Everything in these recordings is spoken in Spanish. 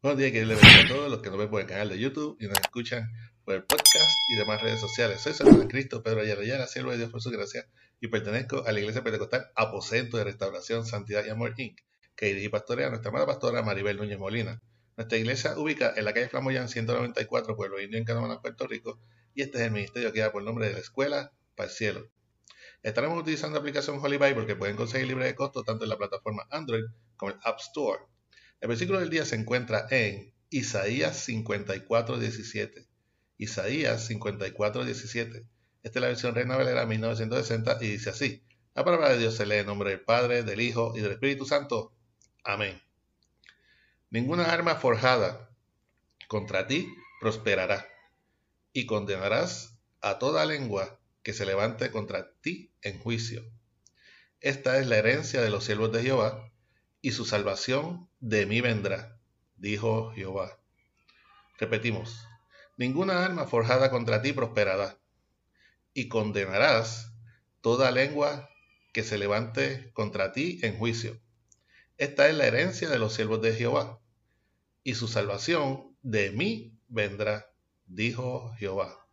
Buenos días, queridos a todos los que nos ven por el canal de YouTube y nos escuchan por el podcast y demás redes sociales. Soy San Cristo Pedro Ayala siervo de Dios por su gracia, y pertenezco a la Iglesia Pentecostal Aposento de Restauración, Santidad y Amor Inc., que dirige y pastorea a nuestra amada pastora Maribel Núñez Molina. Nuestra iglesia ubica en la calle Flamoyán 194, Pueblo Indio, en Canadá, Puerto Rico, y este es el ministerio que da por nombre de la Escuela para el Cielo. Estaremos utilizando la aplicación Holy Bible que pueden conseguir libre de costo tanto en la plataforma Android como el App Store. El versículo del día se encuentra en Isaías 54:17. Isaías 54:17. Esta es la versión Reina Valera 1960 y dice así: La palabra de Dios se lee en nombre del Padre, del Hijo y del Espíritu Santo. Amén. Ninguna arma forjada contra ti prosperará, y condenarás a toda lengua que se levante contra ti en juicio. Esta es la herencia de los siervos de Jehová, y su salvación de mí vendrá, dijo Jehová. Repetimos, ninguna arma forjada contra ti prosperará, y condenarás toda lengua que se levante contra ti en juicio. Esta es la herencia de los siervos de Jehová, y su salvación de mí vendrá, dijo Jehová.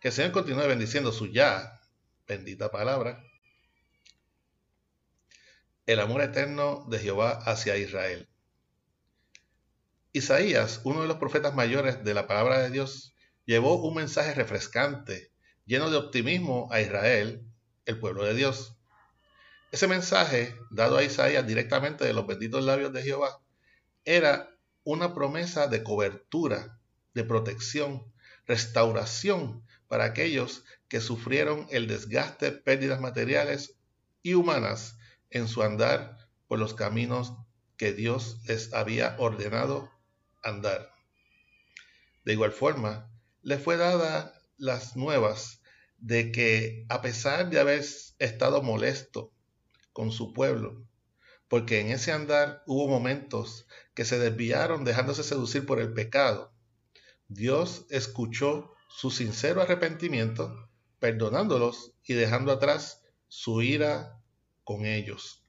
Que el Señor continúe bendiciendo su ya bendita palabra. El amor eterno de Jehová hacia Israel. Isaías, uno de los profetas mayores de la palabra de Dios, llevó un mensaje refrescante, lleno de optimismo a Israel, el pueblo de Dios. Ese mensaje, dado a Isaías directamente de los benditos labios de Jehová, era una promesa de cobertura, de protección, restauración para aquellos que sufrieron el desgaste, pérdidas materiales y humanas en su andar por los caminos que Dios les había ordenado andar. De igual forma, le fue dada las nuevas de que a pesar de haber estado molesto con su pueblo, porque en ese andar hubo momentos que se desviaron dejándose seducir por el pecado, Dios escuchó su sincero arrepentimiento, perdonándolos y dejando atrás su ira con ellos.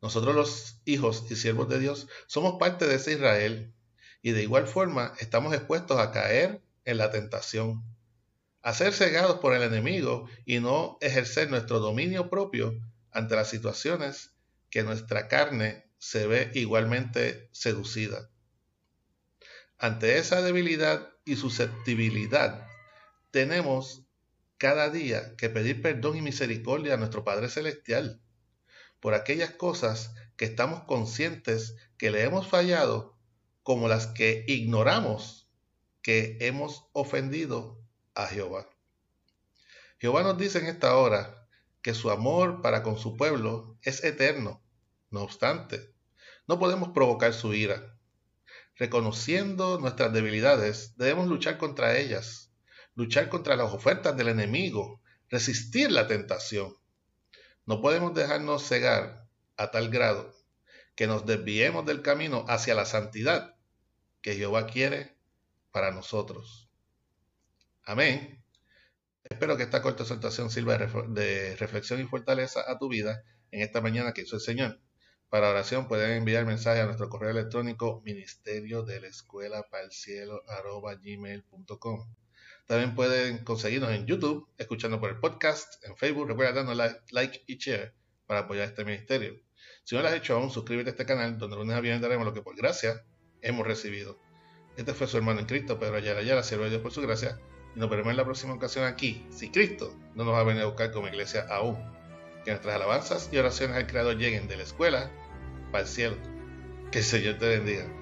Nosotros los hijos y siervos de Dios somos parte de ese Israel y de igual forma estamos expuestos a caer en la tentación, a ser cegados por el enemigo y no ejercer nuestro dominio propio ante las situaciones que nuestra carne se ve igualmente seducida. Ante esa debilidad y susceptibilidad, tenemos cada día que pedir perdón y misericordia a nuestro Padre Celestial por aquellas cosas que estamos conscientes que le hemos fallado, como las que ignoramos que hemos ofendido a Jehová. Jehová nos dice en esta hora que su amor para con su pueblo es eterno. No obstante, no podemos provocar su ira. Reconociendo nuestras debilidades, debemos luchar contra ellas, luchar contra las ofertas del enemigo, resistir la tentación. No podemos dejarnos cegar a tal grado que nos desviemos del camino hacia la santidad que Jehová quiere para nosotros. Amén. Espero que esta corta exhortación sirva de reflexión y fortaleza a tu vida en esta mañana que hizo el Señor. Para oración pueden enviar mensaje a nuestro correo electrónico ministerio de la escuela. También pueden conseguirnos en YouTube, escuchando por el podcast, en Facebook, recuerda darnos like, y share para apoyar este ministerio. Si no lo has hecho aún, suscríbete a este canal donde lunes a viernes daremos lo que por gracia hemos recibido. Este fue su hermano en Cristo, Pedro Ayala Ayala, siervo de Dios por su gracia, y nos veremos en la próxima ocasión aquí, si Cristo no nos va a venir a buscar como iglesia aún. Que nuestras alabanzas y oraciones al Creador lleguen de la escuela para el cielo. Que el Señor te bendiga.